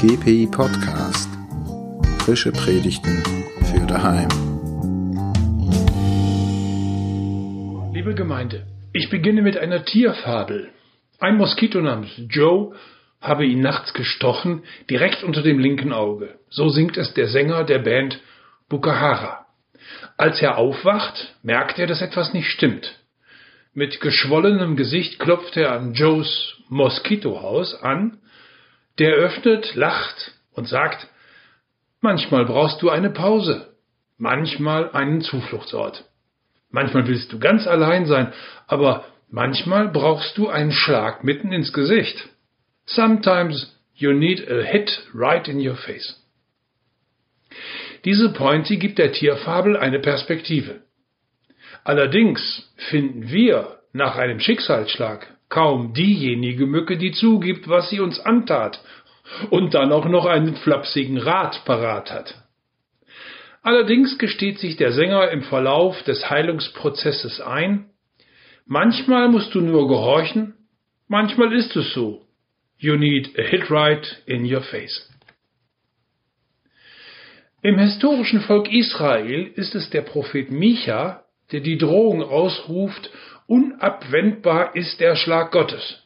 GPI Podcast. Frische Predigten für daheim. Liebe Gemeinde, ich beginne mit einer Tierfabel. Ein Moskito namens Joe habe ihn nachts gestochen, direkt unter dem linken Auge. So singt es der Sänger der Band Bukahara. Als er aufwacht, merkt er, dass etwas nicht stimmt. Mit geschwollenem Gesicht klopft er an Joes Moskitohaus an. Der öffnet, lacht und sagt, manchmal brauchst du eine Pause, manchmal einen Zufluchtsort. Manchmal willst du ganz allein sein, aber manchmal brauchst du einen Schlag mitten ins Gesicht. Sometimes you need a hit right in your face. Diese Pointy gibt der Tierfabel eine Perspektive. Allerdings finden wir nach einem Schicksalsschlag kaum diejenige Mücke, die zugibt, was sie uns antat und dann auch noch einen flapsigen Rat parat hat. Allerdings gesteht sich der Sänger im Verlauf des Heilungsprozesses ein, manchmal musst du nur gehorchen, manchmal ist es so. You need a hit right in your face. Im historischen Volk Israel ist es der Prophet Micha, der die Drohung ausruft, unabwendbar ist der Schlag Gottes.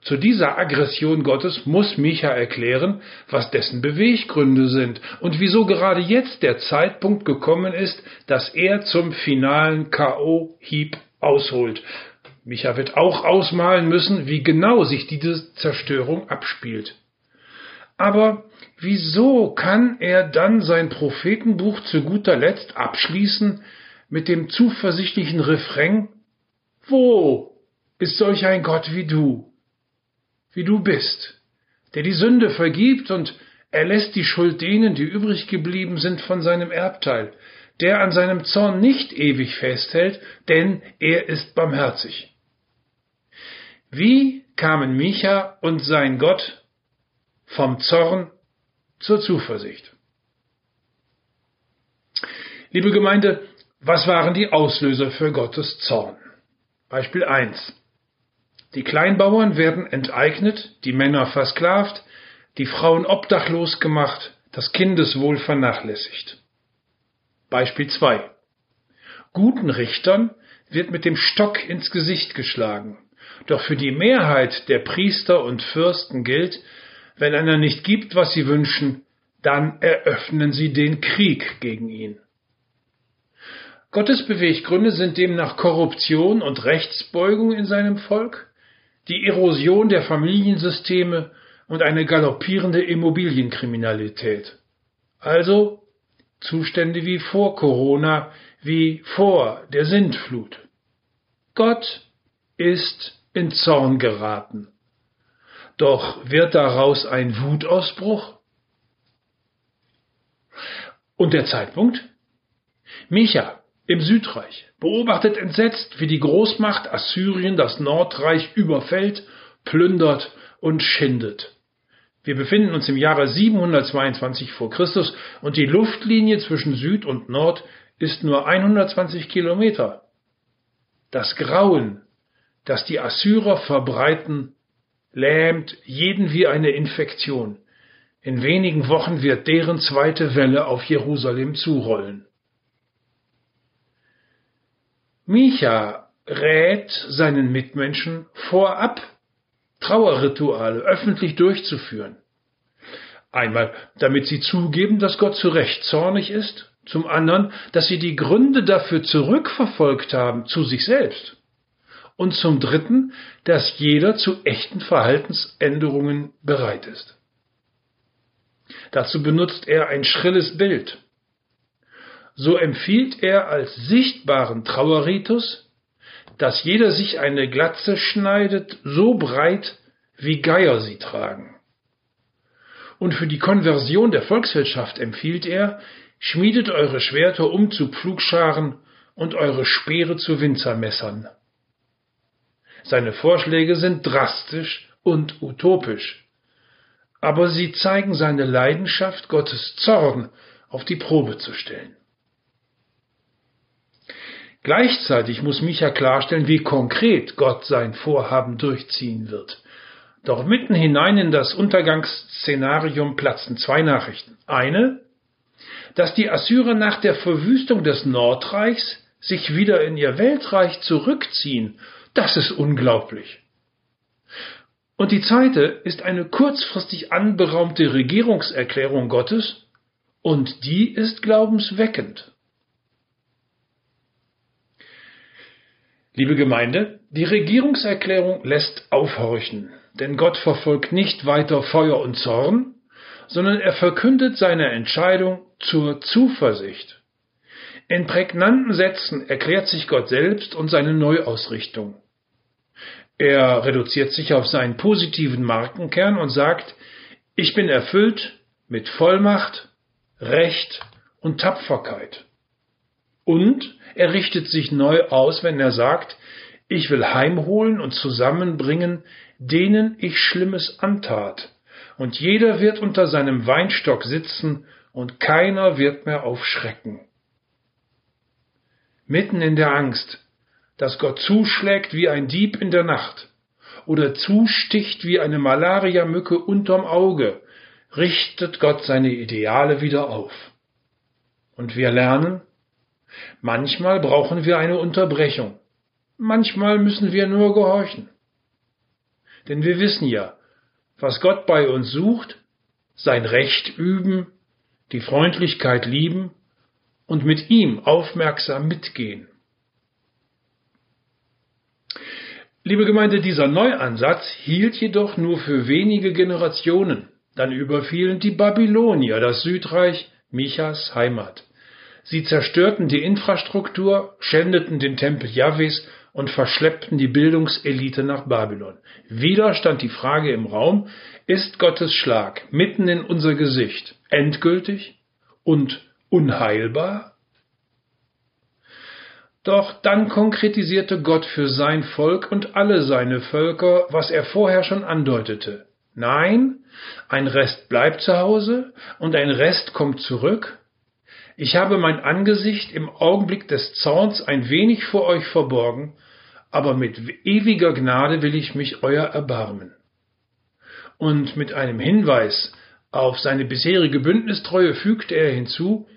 Zu dieser Aggression Gottes muss Micha erklären, was dessen Beweggründe sind und wieso gerade jetzt der Zeitpunkt gekommen ist, dass er zum finalen K.O.-Hieb ausholt. Micha wird auch ausmalen müssen, wie genau sich diese Zerstörung abspielt. Aber wieso kann er dann sein Prophetenbuch zu guter Letzt abschließen mit dem zuversichtlichen Refrain, wo ist solch ein Gott wie du, wie du bist, der die Sünde vergibt und erlässt die Schuld denen, die übrig geblieben sind von seinem Erbteil, der an seinem Zorn nicht ewig festhält, denn er ist barmherzig. Wie kamen Micha und sein Gott vom Zorn zur Zuversicht? Liebe Gemeinde, was waren die Auslöser für Gottes Zorn? Beispiel 1. Die Kleinbauern werden enteignet, die Männer versklavt, die Frauen obdachlos gemacht, das Kindeswohl vernachlässigt. Beispiel 2. Guten Richtern wird mit dem Stock ins Gesicht geschlagen. Doch für die Mehrheit der Priester und Fürsten gilt, wenn einer nicht gibt, was sie wünschen, dann eröffnen sie den Krieg gegen ihn. Gottes Beweggründe sind demnach Korruption und Rechtsbeugung in seinem Volk, die Erosion der Familiensysteme und eine galoppierende Immobilienkriminalität. Also Zustände wie vor Corona, wie vor der Sintflut. Gott ist in Zorn geraten. Doch wird daraus ein Wutausbruch? Und der Zeitpunkt? Micha, im Südreich, beobachtet entsetzt, wie die Großmacht Assyrien das Nordreich überfällt, plündert und schindet. Wir befinden uns im Jahre 722 vor Christus und die Luftlinie zwischen Süd und Nord ist nur 120 Kilometer. Das Grauen, das die Assyrer verbreiten, lähmt jeden wie eine Infektion. In wenigen Wochen wird deren zweite Welle auf Jerusalem zurollen. Micha rät seinen Mitmenschen vorab, Trauerrituale öffentlich durchzuführen. Einmal, damit sie zugeben, dass Gott zu Recht zornig ist, zum anderen, dass sie die Gründe dafür zurückverfolgt haben zu sich selbst. Und zum dritten, dass jeder zu echten Verhaltensänderungen bereit ist. Dazu benutzt er ein schrilles Bild so empfiehlt er als sichtbaren Trauerritus, dass jeder sich eine Glatze schneidet, so breit wie Geier sie tragen. Und für die Konversion der Volkswirtschaft empfiehlt er, schmiedet eure Schwerter um zu Pflugscharen und eure Speere zu Winzermessern. Seine Vorschläge sind drastisch und utopisch, aber sie zeigen seine Leidenschaft, Gottes Zorn auf die Probe zu stellen. Gleichzeitig muss Micha klarstellen, wie konkret Gott sein Vorhaben durchziehen wird. Doch mitten hinein in das Untergangsszenarium platzten zwei Nachrichten. Eine, dass die Assyrer nach der Verwüstung des Nordreichs sich wieder in ihr Weltreich zurückziehen. Das ist unglaublich. Und die zweite ist eine kurzfristig anberaumte Regierungserklärung Gottes, und die ist glaubensweckend. Liebe Gemeinde, die Regierungserklärung lässt aufhorchen, denn Gott verfolgt nicht weiter Feuer und Zorn, sondern er verkündet seine Entscheidung zur Zuversicht. In prägnanten Sätzen erklärt sich Gott selbst und seine Neuausrichtung. Er reduziert sich auf seinen positiven Markenkern und sagt, ich bin erfüllt mit Vollmacht, Recht und Tapferkeit. Und er richtet sich neu aus, wenn er sagt, ich will heimholen und zusammenbringen, denen ich Schlimmes antat, und jeder wird unter seinem Weinstock sitzen, und keiner wird mehr aufschrecken. Mitten in der Angst, dass Gott zuschlägt wie ein Dieb in der Nacht oder zusticht wie eine Malariamücke unterm Auge, richtet Gott seine Ideale wieder auf. Und wir lernen, manchmal brauchen wir eine Unterbrechung, manchmal müssen wir nur gehorchen. Denn wir wissen ja, was Gott bei uns sucht, sein Recht üben, die Freundlichkeit lieben und mit ihm aufmerksam mitgehen. Liebe Gemeinde, dieser Neuansatz hielt jedoch nur für wenige Generationen. Dann überfielen die Babylonier das Südreich, Michas Heimat. Sie zerstörten die Infrastruktur, schändeten den Tempel Jahwes und verschleppten die Bildungselite nach Babylon. Wieder stand die Frage im Raum, ist Gottes Schlag mitten in unser Gesicht endgültig und unheilbar? Doch dann konkretisierte Gott für sein Volk und alle seine Völker, was er vorher schon andeutete. Nein, ein Rest bleibt zu Hause und ein Rest kommt zurück. Ich habe mein Angesicht im Augenblick des Zorns ein wenig vor euch verborgen, aber mit ewiger Gnade will ich mich euer erbarmen. Und mit einem Hinweis auf seine bisherige Bündnistreue fügte er hinzu,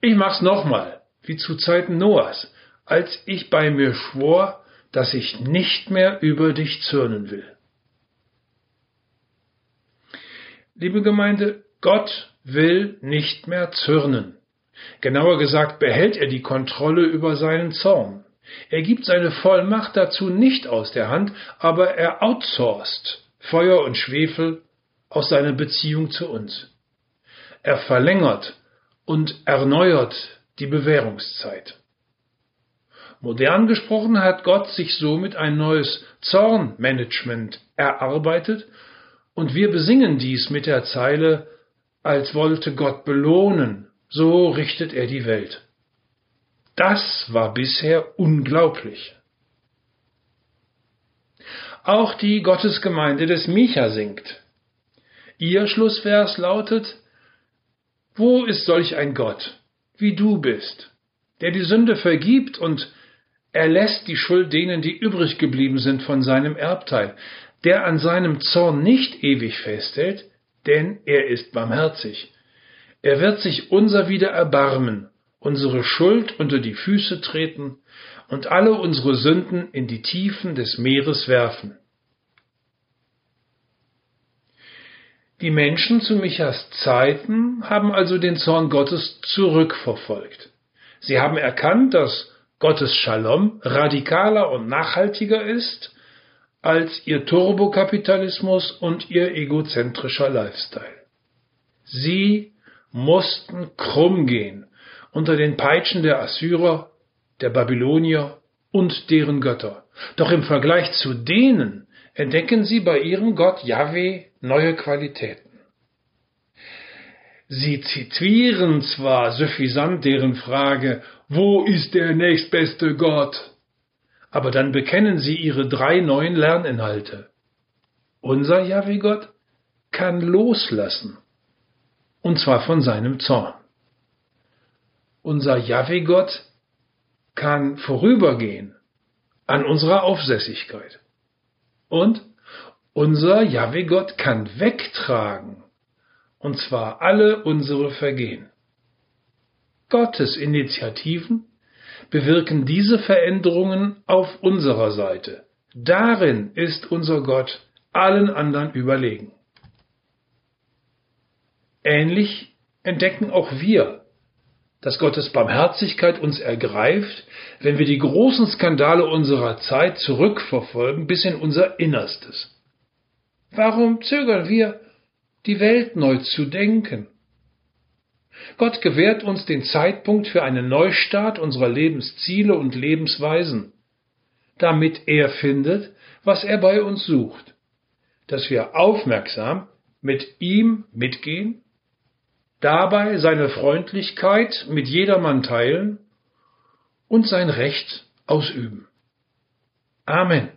ich mach's nochmal, wie zu Zeiten Noahs, als ich bei mir schwor, dass ich nicht mehr über dich zürnen will. Liebe Gemeinde, Gott will nicht mehr zürnen. Genauer gesagt behält er die Kontrolle über seinen Zorn. Er gibt seine Vollmacht dazu nicht aus der Hand, aber er outsourced Feuer und Schwefel aus seiner Beziehung zu uns. Er verlängert und erneuert die Bewährungszeit. Modern gesprochen hat Gott sich somit ein neues Zornmanagement erarbeitet und wir besingen dies mit der Zeile, als wollte Gott belohnen, so richtet er die Welt. Das war bisher unglaublich. Auch die Gottesgemeinde des Micha singt. Ihr Schlussvers lautet, Wo ist solch ein Gott, wie du bist, der die Sünde vergibt und er lässt die Schuld denen, die übrig geblieben sind von seinem Erbteil, der an seinem Zorn nicht ewig festhält, denn er ist barmherzig. Er wird sich unser wieder erbarmen, unsere Schuld unter die Füße treten und alle unsere Sünden in die Tiefen des Meeres werfen. Die Menschen zu Michas Zeiten haben also den Zorn Gottes zurückverfolgt. Sie haben erkannt, dass Gottes Shalom radikaler und nachhaltiger ist als ihr Turbokapitalismus und ihr egozentrischer Lifestyle. Sie mussten krumm gehen unter den Peitschen der Assyrer, der Babylonier und deren Götter. Doch im Vergleich zu denen entdecken sie bei ihrem Gott Yahweh neue Qualitäten. Sie zitieren zwar suffisant deren Frage, wo ist der nächstbeste Gott? Aber dann bekennen sie ihre drei neuen Lerninhalte. Unser Yahweh-Gott kann loslassen. Und zwar von seinem Zorn. Unser Yahweh-Gott kann vorübergehen an unserer Aufsässigkeit. Und Unser Jahwe Gott kann wegtragen, und zwar alle unsere Vergehen. Gottes Initiativen bewirken diese Veränderungen auf unserer Seite. Darin ist unser Gott allen anderen überlegen. Ähnlich entdecken auch wir, dass Gottes Barmherzigkeit uns ergreift, wenn wir die großen Skandale unserer Zeit zurückverfolgen bis in unser Innerstes. Warum zögern wir, die Welt neu zu denken? Gott gewährt uns den Zeitpunkt für einen Neustart unserer Lebensziele und Lebensweisen, damit er findet, was er bei uns sucht, dass wir aufmerksam mit ihm mitgehen dabei seine Freundlichkeit mit jedermann teilen und sein Recht ausüben. Amen.